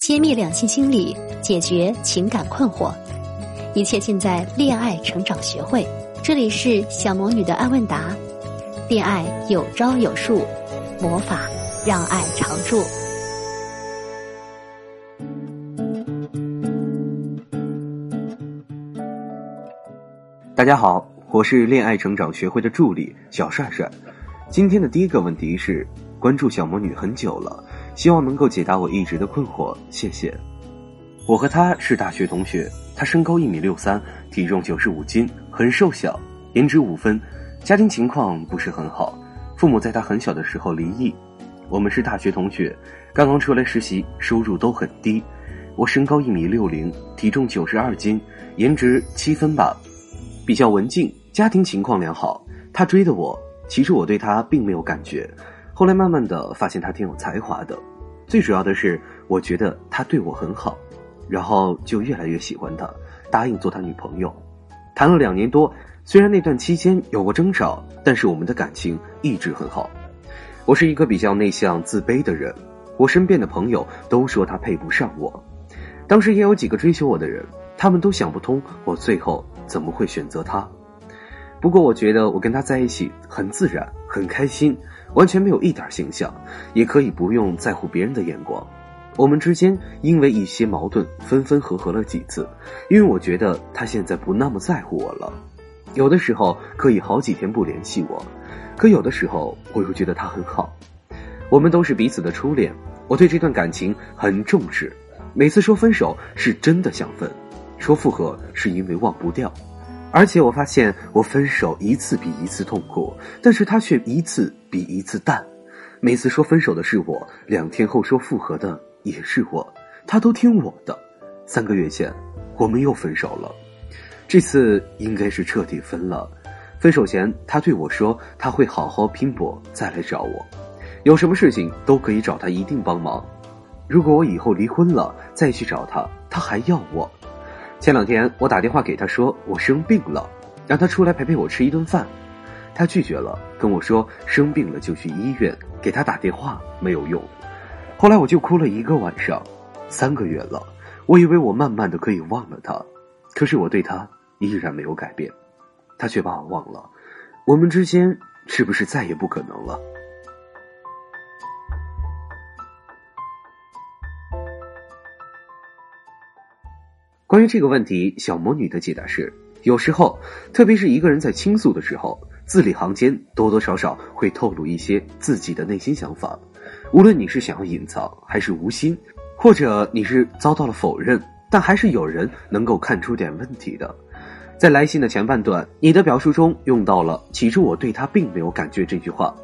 揭秘两性心理，解决情感困惑，一切尽在恋爱成长学会。这里是小魔女的爱问答，恋爱有招有术，魔法让爱常驻。大家好，我是恋爱成长学会的助理小帅帅。今天的第一个问题是，关注小魔女很久了，希望能够解答我一直的困惑，谢谢。我和他是大学同学，他身高一米六三，体重九十五斤，很瘦小，颜值五分，家庭情况不是很好，父母在他很小的时候离异。我们是大学同学，刚刚出来实习，收入都很低。我身高一米六零，体重九十二斤，颜值七分吧，比较文静，家庭情况良好。他追的我。其实我对他并没有感觉，后来慢慢的发现他挺有才华的，最主要的是我觉得他对我很好，然后就越来越喜欢他，答应做他女朋友，谈了两年多，虽然那段期间有过争吵，但是我们的感情一直很好。我是一个比较内向自卑的人，我身边的朋友都说他配不上我，当时也有几个追求我的人，他们都想不通我最后怎么会选择他。不过我觉得我跟他在一起很自然，很开心，完全没有一点形象，也可以不用在乎别人的眼光。我们之间因为一些矛盾分分合合了几次，因为我觉得他现在不那么在乎我了。有的时候可以好几天不联系我，可有的时候我又觉得他很好。我们都是彼此的初恋，我对这段感情很重视。每次说分手是真的想分，说复合是因为忘不掉。而且我发现，我分手一次比一次痛苦，但是他却一次比一次淡。每次说分手的是我，两天后说复合的也是我，他都听我的。三个月前，我们又分手了，这次应该是彻底分了。分手前，他对我说他会好好拼搏再来找我，有什么事情都可以找他，一定帮忙。如果我以后离婚了再去找他，他还要我。前两天我打电话给他说我生病了，让他出来陪陪我吃一顿饭，他拒绝了，跟我说生病了就去医院。给他打电话没有用，后来我就哭了一个晚上。三个月了，我以为我慢慢的可以忘了他，可是我对他依然没有改变，他却把我忘了。我们之间是不是再也不可能了？关于这个问题，小魔女的解答是：有时候，特别是一个人在倾诉的时候，字里行间多多少少会透露一些自己的内心想法。无论你是想要隐藏，还是无心，或者你是遭到了否认，但还是有人能够看出点问题的。在来信的前半段，你的表述中用到了“起初我对他并没有感觉”这句话，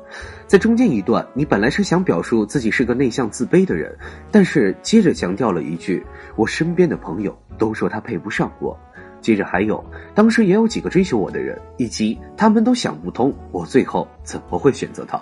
在中间一段，你本来是想表述自己是个内向自卑的人，但是接着强调了一句：“我身边的朋友都说他配不上我。”接着还有，当时也有几个追求我的人，以及他们都想不通我最后怎么会选择他。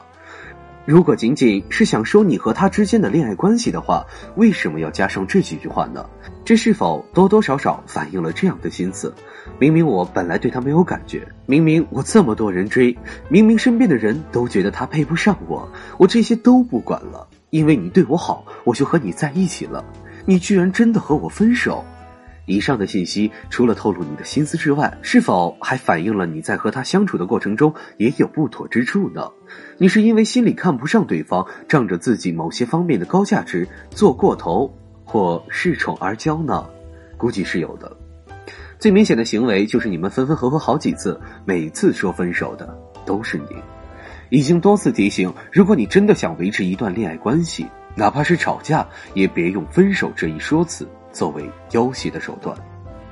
如果仅仅是想说你和他之间的恋爱关系的话，为什么要加上这几句话呢？这是否多多少少反映了这样的心思？明明我本来对他没有感觉，明明我这么多人追，明明身边的人都觉得他配不上我，我这些都不管了，因为你对我好，我就和你在一起了，你居然真的和我分手？以上的信息除了透露你的心思之外，是否还反映了你在和他相处的过程中也有不妥之处呢？你是因为心里看不上对方，仗着自己某些方面的高价值做过头，或恃宠而骄呢？估计是有的。最明显的行为就是你们分分合合好几次，每次说分手的都是你。已经多次提醒，如果你真的想维持一段恋爱关系，哪怕是吵架，也别用分手这一说辞。作为要挟的手段，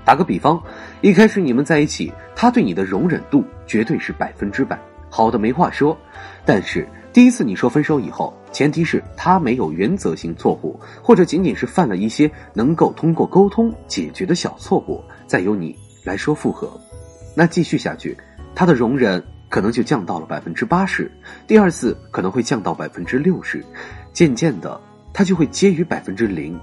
打个比方，一开始你们在一起，他对你的容忍度绝对是百分之百，好的没话说。但是第一次你说分手以后，前提是他没有原则性错误，或者仅仅是犯了一些能够通过沟通解决的小错误，再由你来说复合，那继续下去，他的容忍可能就降到了百分之八十，第二次可能会降到百分之六十，渐渐的他就会接于百分之零。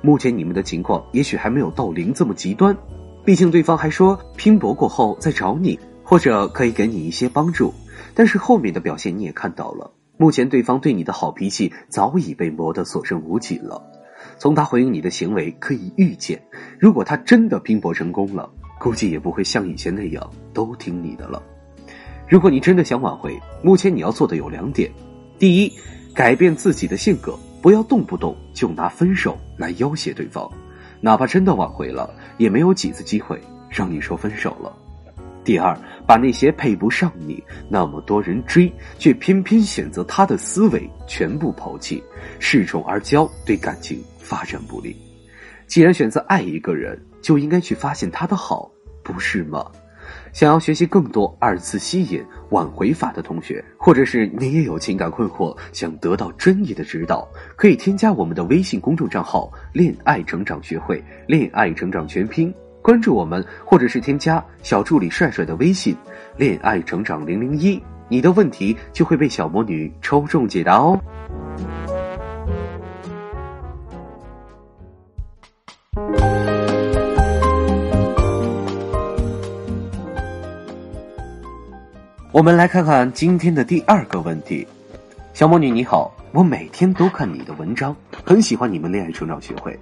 目前你们的情况也许还没有到零这么极端，毕竟对方还说拼搏过后再找你，或者可以给你一些帮助。但是后面的表现你也看到了，目前对方对你的好脾气早已被磨得所剩无几了。从他回应你的行为可以预见，如果他真的拼搏成功了，估计也不会像以前那样都听你的了。如果你真的想挽回，目前你要做的有两点：第一，改变自己的性格，不要动不动就拿分手来要挟对方，哪怕真的挽回了，也没有几次机会让你说分手了。第二，把那些配不上你、那么多人追却偏偏选择他的思维全部抛弃，恃宠而骄，对感情发展不利。既然选择爱一个人，就应该去发现他的好，不是吗？想要学习更多二次吸引挽回法的同学，或者是你也有情感困惑，想得到专业的指导，可以添加我们的微信公众账号“恋爱成长学会”，恋爱成长全拼。关注我们，或者是添加小助理帅帅的微信“恋爱成长零零一”，你的问题就会被小魔女抽中解答哦。我们来看看今天的第二个问题，小魔女你好。我每天都看你的文章，很喜欢你们恋爱成长学会。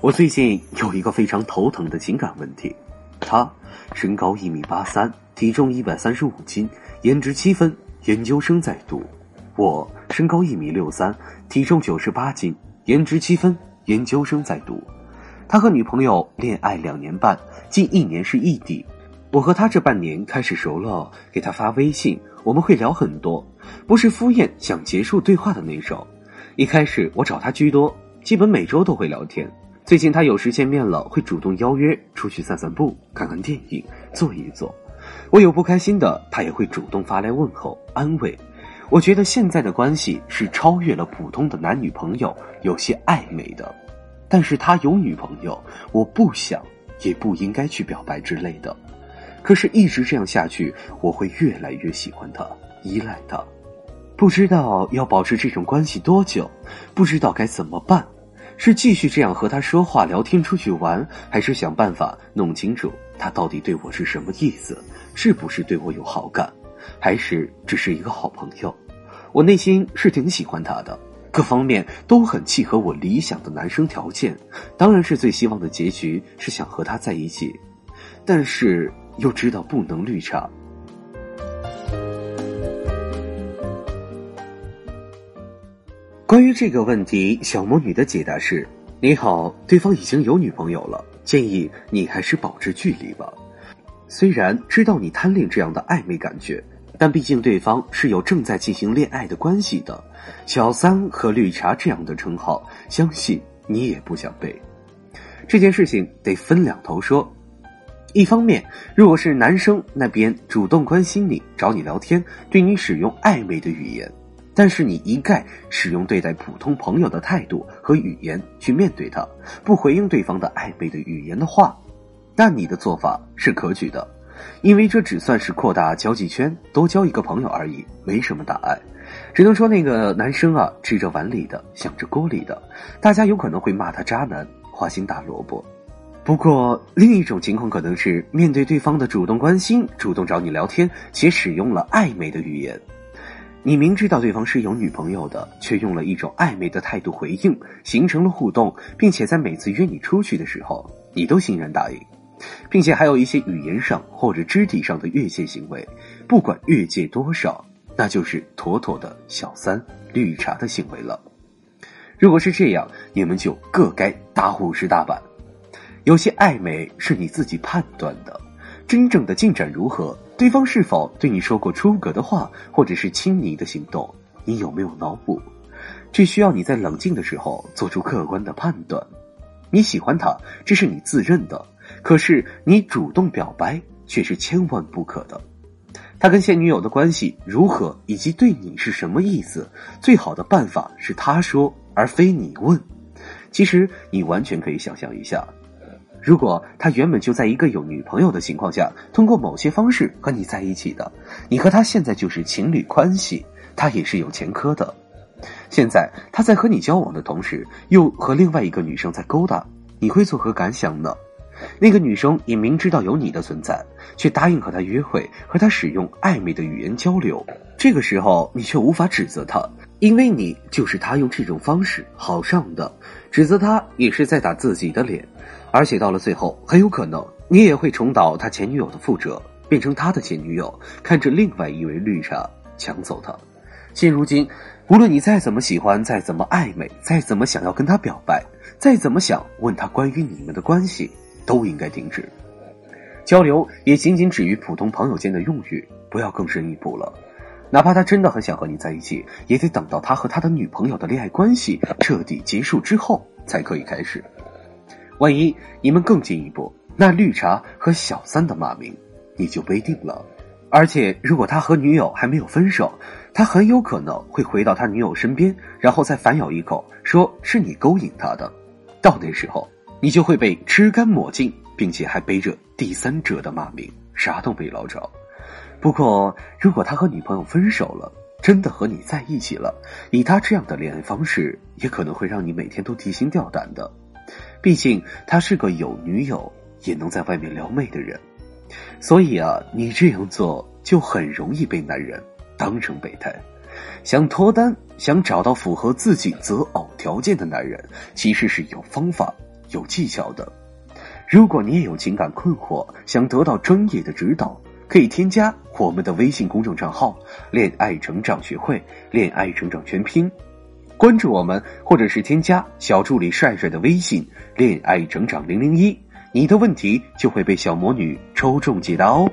我最近有一个非常头疼的情感问题。他身高一米八三，体重一百三十五斤，颜值七分，研究生在读。我身高一米六三，体重九十八斤，颜值七分，研究生在读。他和女朋友恋爱两年半，近一年是异地。我和他这半年开始熟了，给他发微信，我们会聊很多。不是敷衍想结束对话的那种。一开始我找他居多，基本每周都会聊天。最近他有时见面了，会主动邀约出去散散步、看看电影、坐一坐。我有不开心的，他也会主动发来问候、安慰。我觉得现在的关系是超越了普通的男女朋友，有些暧昧的。但是他有女朋友，我不想，也不应该去表白之类的。可是，一直这样下去，我会越来越喜欢他，依赖他。不知道要保持这种关系多久，不知道该怎么办，是继续这样和他说话、聊天、出去玩，还是想办法弄清楚他到底对我是什么意思，是不是对我有好感，还是只是一个好朋友？我内心是挺喜欢他的，各方面都很契合我理想的男生条件，当然是最希望的结局是想和他在一起，但是又知道不能绿茶。关于这个问题，小魔女的解答是：你好，对方已经有女朋友了，建议你还是保持距离吧。虽然知道你贪恋这样的暧昧感觉，但毕竟对方是有正在进行恋爱的关系的，小三和绿茶这样的称号，相信你也不想背。这件事情得分两头说，一方面，如果是男生那边主动关心你，找你聊天，对你使用暧昧的语言。但是你一概使用对待普通朋友的态度和语言去面对他，不回应对方的暧昧的语言的话，那你的做法是可取的，因为这只算是扩大交际圈，多交一个朋友而已，没什么大碍。只能说那个男生啊，吃着碗里的，想着锅里的，大家有可能会骂他渣男、花心大萝卜。不过另一种情况可能是面对对方的主动关心，主动找你聊天，且使用了暧昧的语言。你明知道对方是有女朋友的，却用了一种暧昧的态度回应，形成了互动，并且在每次约你出去的时候，你都欣然答应，并且还有一些语言上或者肢体上的越界行为，不管越界多少，那就是妥妥的小三绿茶的行为了。如果是这样，你们就各该打五十大板。有些暧昧是你自己判断的，真正的进展如何？对方是否对你说过出格的话，或者是亲昵的行动？你有没有脑补？这需要你在冷静的时候做出客观的判断。你喜欢他，这是你自认的，可是你主动表白却是千万不可的。他跟现女友的关系如何，以及对你是什么意思？最好的办法是他说，而非你问。其实你完全可以想象一下。如果他原本就在一个有女朋友的情况下，通过某些方式和你在一起的，你和他现在就是情侣关系，他也是有前科的。现在他在和你交往的同时，又和另外一个女生在勾搭，你会作何感想呢？那个女生也明知道有你的存在，却答应和他约会，和他使用暧昧的语言交流。这个时候，你却无法指责他，因为你就是他用这种方式好上的。指责他也是在打自己的脸，而且到了最后，很有可能你也会重蹈他前女友的覆辙，变成他的前女友，看着另外一位绿茶抢走他。现如今，无论你再怎么喜欢，再怎么暧昧，再怎么想要跟他表白，再怎么想问他关于你们的关系，都应该停止。交流也仅仅止于普通朋友间的用语，不要更深一步了。哪怕他真的很想和你在一起，也得等到他和他的女朋友的恋爱关系彻底结束之后才可以开始。万一你们更进一步，那绿茶和小三的骂名你就背定了。而且，如果他和女友还没有分手，他很有可能会回到他女友身边，然后再反咬一口，说是你勾引他的。到那时候，你就会被吃干抹净，并且还背着第三者的骂名，啥都没捞着。不过，如果他和女朋友分手了，真的和你在一起了，以他这样的恋爱方式，也可能会让你每天都提心吊胆的。毕竟，他是个有女友也能在外面撩妹的人。所以啊，你这样做就很容易被男人当成备胎。想脱单，想找到符合自己择偶条件的男人，其实是有方法、有技巧的。如果你也有情感困惑，想得到专业的指导，可以添加我们的微信公众账号“恋爱成长学会”，恋爱成长全拼，关注我们，或者是添加小助理帅帅的微信“恋爱成长零零一”。你的问题就会被小魔女抽中解答哦。